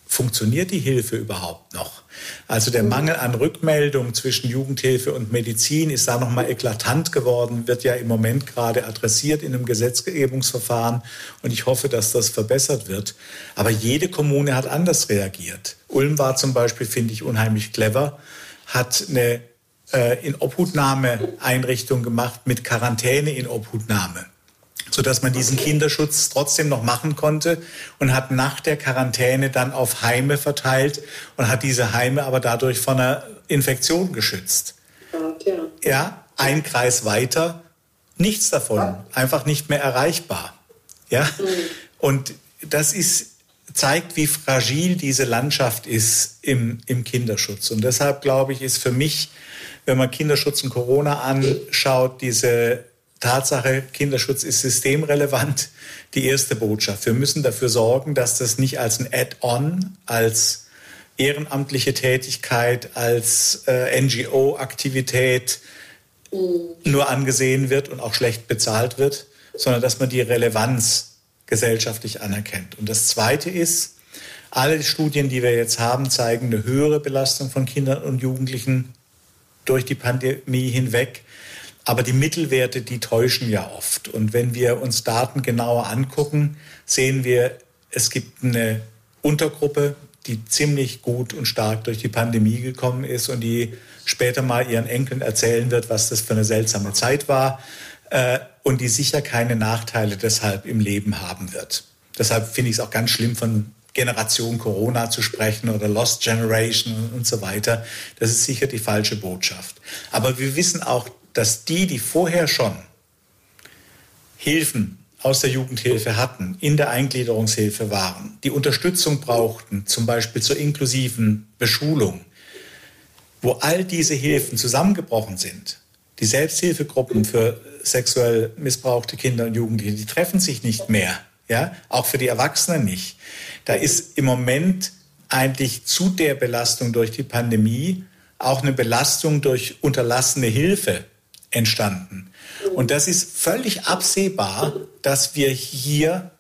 funktioniert die Hilfe überhaupt noch? Also der Mangel an Rückmeldung zwischen Jugendhilfe und Medizin ist da nochmal eklatant geworden, wird ja im Moment gerade adressiert in einem Gesetzgebungsverfahren und ich hoffe, dass das verbessert wird. Aber jede Kommune hat anders reagiert. Ulm war zum Beispiel, finde ich, unheimlich clever, hat eine äh, in Obhutnahme-Einrichtung gemacht mit Quarantäne in Obhutnahme sodass man diesen Kinderschutz trotzdem noch machen konnte und hat nach der Quarantäne dann auf Heime verteilt und hat diese Heime aber dadurch von einer Infektion geschützt. Ja, ein Kreis weiter, nichts davon, einfach nicht mehr erreichbar. Ja, mhm. und das ist zeigt, wie fragil diese Landschaft ist im, im Kinderschutz. Und deshalb glaube ich, ist für mich, wenn man Kinderschutz und Corona anschaut, diese Tatsache, Kinderschutz ist systemrelevant, die erste Botschaft. Wir müssen dafür sorgen, dass das nicht als ein Add-on, als ehrenamtliche Tätigkeit, als äh, NGO-Aktivität nur angesehen wird und auch schlecht bezahlt wird, sondern dass man die Relevanz gesellschaftlich anerkennt. Und das Zweite ist, alle Studien, die wir jetzt haben, zeigen eine höhere Belastung von Kindern und Jugendlichen durch die Pandemie hinweg. Aber die Mittelwerte, die täuschen ja oft. Und wenn wir uns Daten genauer angucken, sehen wir, es gibt eine Untergruppe, die ziemlich gut und stark durch die Pandemie gekommen ist und die später mal ihren Enkeln erzählen wird, was das für eine seltsame Zeit war äh, und die sicher keine Nachteile deshalb im Leben haben wird. Deshalb finde ich es auch ganz schlimm, von Generation Corona zu sprechen oder Lost Generation und so weiter. Das ist sicher die falsche Botschaft. Aber wir wissen auch, dass die, die vorher schon Hilfen aus der Jugendhilfe hatten, in der Eingliederungshilfe waren, die Unterstützung brauchten, zum Beispiel zur inklusiven Beschulung, wo all diese Hilfen zusammengebrochen sind, die Selbsthilfegruppen für sexuell missbrauchte Kinder und Jugendliche, die treffen sich nicht mehr, ja, auch für die Erwachsenen nicht. Da ist im Moment eigentlich zu der Belastung durch die Pandemie auch eine Belastung durch unterlassene Hilfe entstanden. Und das ist völlig absehbar, dass wir hier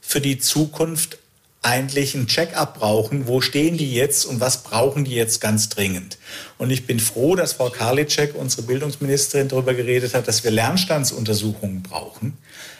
für die Zukunft eigentlich ein Check-up brauchen. Wo stehen die jetzt und was brauchen die jetzt ganz dringend? Und ich bin froh, dass Frau Karliczek, unsere Bildungsministerin, darüber geredet hat, dass wir Lernstandsuntersuchungen brauchen.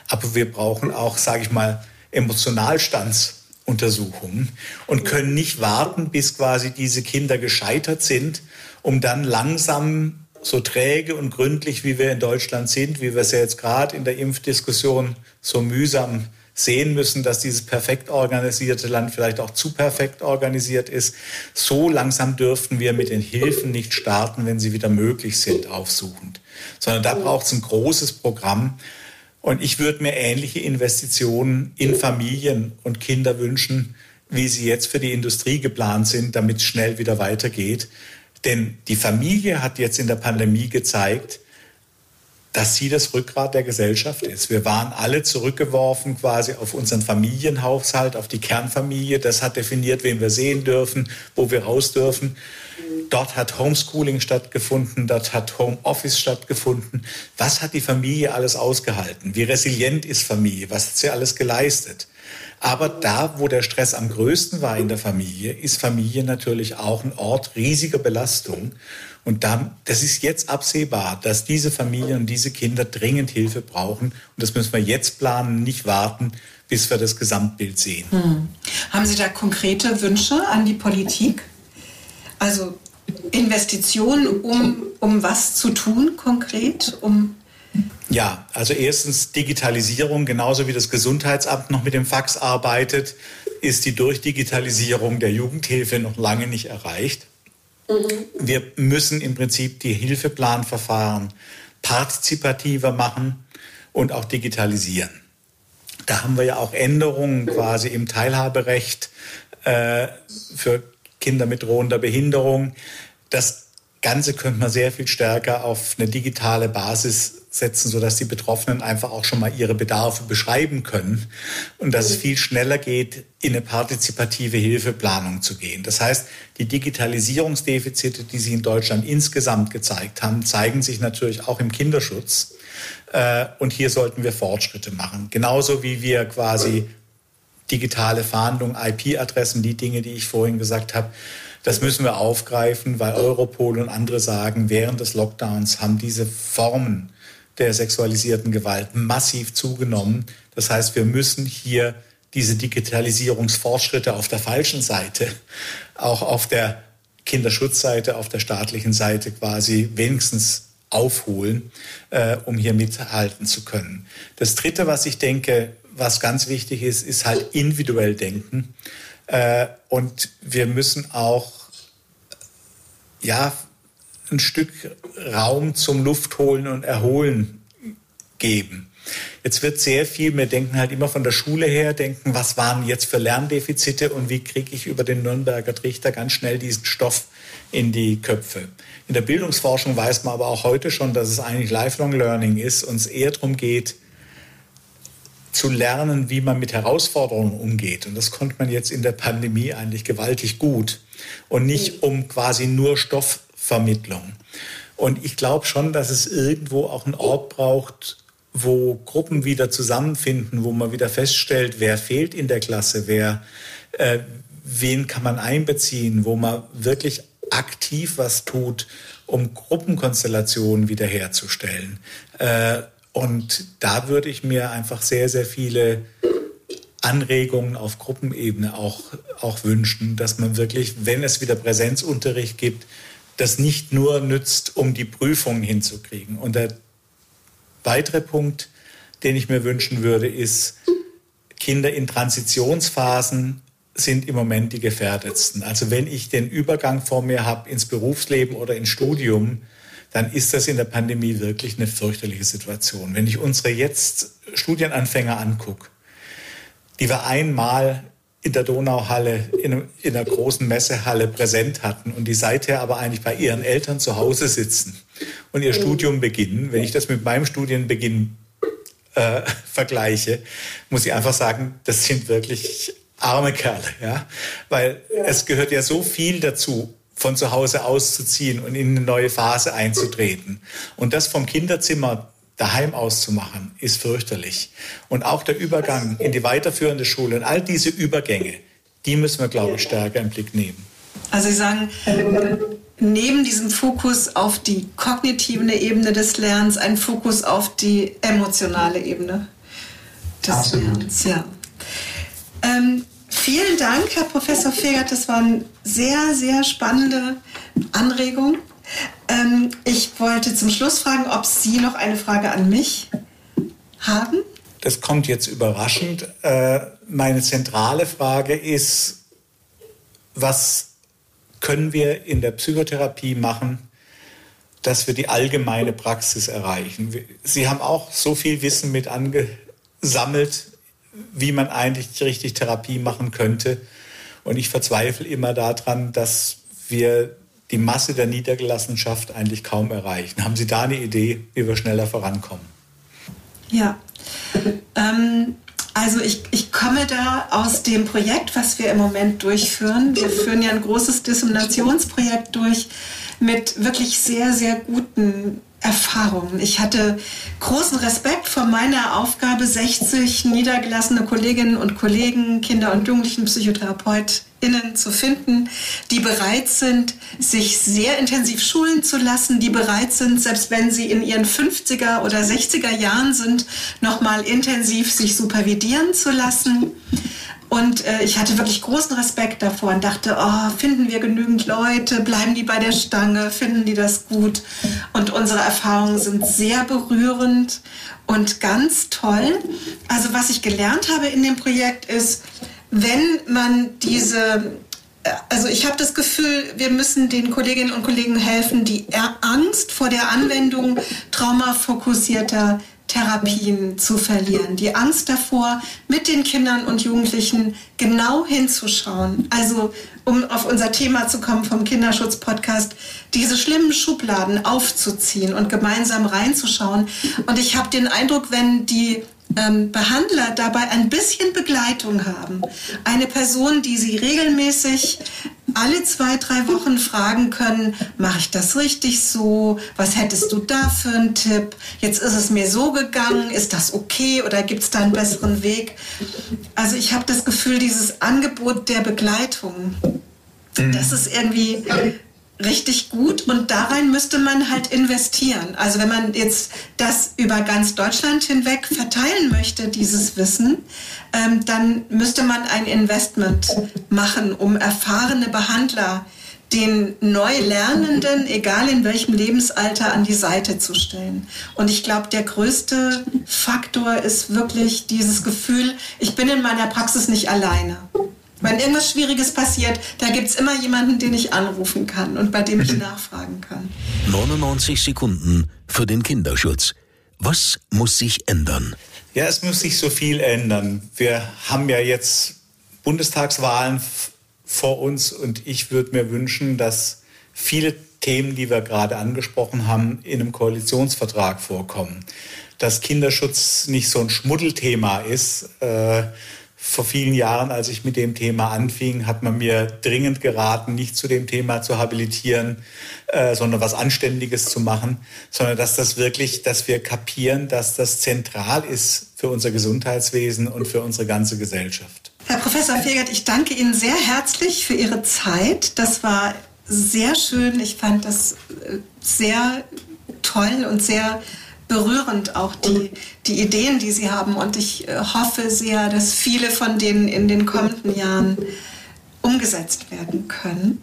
Aber wir brauchen auch, sage ich mal, Emotionalstandsuntersuchungen und können nicht warten, bis quasi diese Kinder gescheitert sind, um dann langsam so träge und gründlich, wie wir in Deutschland sind, wie wir es ja jetzt gerade in der Impfdiskussion so mühsam sehen müssen, dass dieses perfekt organisierte Land vielleicht auch zu perfekt organisiert ist. So langsam dürften wir mit den Hilfen nicht starten, wenn sie wieder möglich sind, aufsuchend. Sondern da braucht es ein großes Programm. Und ich würde mir ähnliche Investitionen in Familien und Kinder wünschen, wie sie jetzt für die Industrie geplant sind, damit es schnell wieder weitergeht. Denn die Familie hat jetzt in der Pandemie gezeigt, dass sie das Rückgrat der Gesellschaft ist. Wir waren alle zurückgeworfen quasi auf unseren Familienhaushalt, auf die Kernfamilie. Das hat definiert, wen wir sehen dürfen, wo wir raus dürfen. Dort hat Homeschooling stattgefunden, dort hat Homeoffice stattgefunden. Was hat die Familie alles ausgehalten? Wie resilient ist Familie? Was hat sie alles geleistet? Aber da, wo der Stress am größten war in der Familie, ist Familie natürlich auch ein Ort riesiger Belastung. Und da, das ist jetzt absehbar, dass diese Familien und diese Kinder dringend Hilfe brauchen. Und das müssen wir jetzt planen, nicht warten, bis wir das Gesamtbild sehen. Hm. Haben Sie da konkrete Wünsche an die Politik? Also Investitionen, um, um was zu tun konkret, um ja, also erstens Digitalisierung, genauso wie das Gesundheitsamt noch mit dem Fax arbeitet, ist die Durchdigitalisierung der Jugendhilfe noch lange nicht erreicht. Mhm. Wir müssen im Prinzip die Hilfeplanverfahren partizipativer machen und auch digitalisieren. Da haben wir ja auch Änderungen quasi im Teilhaberecht äh, für Kinder mit drohender Behinderung. das Ganze könnte man sehr viel stärker auf eine digitale Basis setzen, sodass die Betroffenen einfach auch schon mal ihre Bedarfe beschreiben können und dass es viel schneller geht, in eine partizipative Hilfeplanung zu gehen. Das heißt, die Digitalisierungsdefizite, die sich in Deutschland insgesamt gezeigt haben, zeigen sich natürlich auch im Kinderschutz. Äh, und hier sollten wir Fortschritte machen. Genauso wie wir quasi digitale Fahndung, IP-Adressen, die Dinge, die ich vorhin gesagt habe, das müssen wir aufgreifen, weil Europol und andere sagen, während des Lockdowns haben diese Formen der sexualisierten Gewalt massiv zugenommen. Das heißt, wir müssen hier diese Digitalisierungsfortschritte auf der falschen Seite, auch auf der Kinderschutzseite, auf der staatlichen Seite quasi wenigstens aufholen, äh, um hier mithalten zu können. Das Dritte, was ich denke, was ganz wichtig ist, ist halt individuell denken. Äh, und wir müssen auch ja, ein Stück Raum zum Luftholen und Erholen geben. Jetzt wird sehr viel, wir denken halt immer von der Schule her, denken, was waren jetzt für Lerndefizite und wie kriege ich über den Nürnberger Trichter ganz schnell diesen Stoff in die Köpfe. In der Bildungsforschung weiß man aber auch heute schon, dass es eigentlich Lifelong Learning ist und es eher darum geht, zu lernen, wie man mit Herausforderungen umgeht. Und das konnte man jetzt in der Pandemie eigentlich gewaltig gut. Und nicht um quasi nur Stoffvermittlung. Und ich glaube schon, dass es irgendwo auch einen Ort braucht, wo Gruppen wieder zusammenfinden, wo man wieder feststellt, wer fehlt in der Klasse, wer, äh, wen kann man einbeziehen, wo man wirklich aktiv was tut, um Gruppenkonstellationen wiederherzustellen. Äh, und da würde ich mir einfach sehr, sehr viele Anregungen auf Gruppenebene auch, auch wünschen, dass man wirklich, wenn es wieder Präsenzunterricht gibt, das nicht nur nützt, um die Prüfungen hinzukriegen. Und der weitere Punkt, den ich mir wünschen würde, ist, Kinder in Transitionsphasen sind im Moment die gefährdetsten. Also wenn ich den Übergang vor mir habe ins Berufsleben oder ins Studium, dann ist das in der Pandemie wirklich eine fürchterliche Situation. Wenn ich unsere jetzt Studienanfänger angucke, die wir einmal in der Donauhalle, in, in einer großen Messehalle präsent hatten und die seither aber eigentlich bei ihren Eltern zu Hause sitzen und ihr Studium beginnen, wenn ich das mit meinem Studienbeginn äh, vergleiche, muss ich einfach sagen, das sind wirklich arme Kerle, ja, weil ja. es gehört ja so viel dazu, von zu Hause auszuziehen und in eine neue Phase einzutreten. Und das vom Kinderzimmer daheim auszumachen, ist fürchterlich. Und auch der Übergang in die weiterführende Schule und all diese Übergänge, die müssen wir, glaube ich, stärker im Blick nehmen. Also Sie sagen, neben diesem Fokus auf die kognitive Ebene des Lernens, ein Fokus auf die emotionale Ebene des Absolut. Lernens. Ja. Ähm, Vielen Dank, Herr Professor Fegert. Das waren sehr, sehr spannende Anregungen. Ähm, ich wollte zum Schluss fragen, ob Sie noch eine Frage an mich haben. Das kommt jetzt überraschend. Äh, meine zentrale Frage ist, was können wir in der Psychotherapie machen, dass wir die allgemeine Praxis erreichen? Sie haben auch so viel Wissen mit angesammelt wie man eigentlich richtig Therapie machen könnte. Und ich verzweifle immer daran, dass wir die Masse der Niedergelassenschaft eigentlich kaum erreichen. Haben Sie da eine Idee, wie wir schneller vorankommen? Ja, ähm, also ich, ich komme da aus dem Projekt, was wir im Moment durchführen. Wir führen ja ein großes Disseminationsprojekt durch mit wirklich sehr, sehr guten Erfahrungen. Ich hatte großen Respekt vor meiner Aufgabe, 60 niedergelassene Kolleginnen und Kollegen, Kinder- und Jugendlichen PsychotherapeutInnen zu finden, die bereit sind, sich sehr intensiv schulen zu lassen, die bereit sind, selbst wenn sie in ihren 50er oder 60er Jahren sind, nochmal intensiv sich supervidieren zu lassen. Und äh, ich hatte wirklich großen Respekt davor und dachte, oh, finden wir genügend Leute, bleiben die bei der Stange, finden die das gut? Und unsere Erfahrungen sind sehr berührend und ganz toll. Also was ich gelernt habe in dem Projekt ist, wenn man diese äh, also ich habe das Gefühl, wir müssen den Kolleginnen und Kollegen helfen, die Angst vor der Anwendung traumafokussierter Therapien zu verlieren. Die Angst davor, mit den Kindern und Jugendlichen genau hinzuschauen. Also, um auf unser Thema zu kommen vom Kinderschutz-Podcast, diese schlimmen Schubladen aufzuziehen und gemeinsam reinzuschauen. Und ich habe den Eindruck, wenn die ähm, Behandler dabei ein bisschen Begleitung haben. Eine Person, die sie regelmäßig alle zwei, drei Wochen fragen können, mache ich das richtig so? Was hättest du da für einen Tipp? Jetzt ist es mir so gegangen, ist das okay oder gibt es da einen besseren Weg? Also ich habe das Gefühl, dieses Angebot der Begleitung, mhm. das ist irgendwie richtig gut und darein müsste man halt investieren. Also wenn man jetzt das über ganz Deutschland hinweg verteilen möchte, dieses Wissen, ähm, dann müsste man ein Investment machen, um erfahrene Behandler den Neulernenden, egal in welchem Lebensalter, an die Seite zu stellen. Und ich glaube, der größte Faktor ist wirklich dieses Gefühl, ich bin in meiner Praxis nicht alleine. Wenn irgendwas Schwieriges passiert, da gibt es immer jemanden, den ich anrufen kann und bei dem ich nachfragen kann. 99 Sekunden für den Kinderschutz. Was muss sich ändern? Ja, es muss sich so viel ändern. Wir haben ja jetzt Bundestagswahlen vor uns und ich würde mir wünschen, dass viele Themen, die wir gerade angesprochen haben, in einem Koalitionsvertrag vorkommen. Dass Kinderschutz nicht so ein Schmuddelthema ist. Äh, vor vielen Jahren, als ich mit dem Thema anfing, hat man mir dringend geraten, nicht zu dem Thema zu habilitieren, äh, sondern was Anständiges zu machen, sondern dass das wirklich, dass wir kapieren, dass das zentral ist für unser Gesundheitswesen und für unsere ganze Gesellschaft. Herr Professor Fegert, ich danke Ihnen sehr herzlich für Ihre Zeit. Das war sehr schön. Ich fand das äh, sehr toll und sehr berührend auch die, die Ideen, die Sie haben. Und ich äh, hoffe sehr, dass viele von denen in den kommenden Jahren umgesetzt werden können.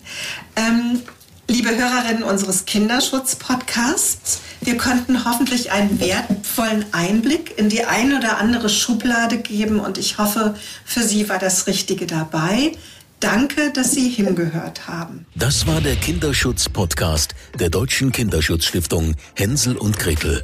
Ähm, liebe Hörerinnen unseres Kinderschutz-Podcasts, wir konnten hoffentlich einen wertvollen Einblick in die ein oder andere Schublade geben und ich hoffe, für Sie war das Richtige dabei. Danke, dass Sie hingehört haben. Das war der Kinderschutz-Podcast der Deutschen Kinderschutzstiftung Hänsel und Gretel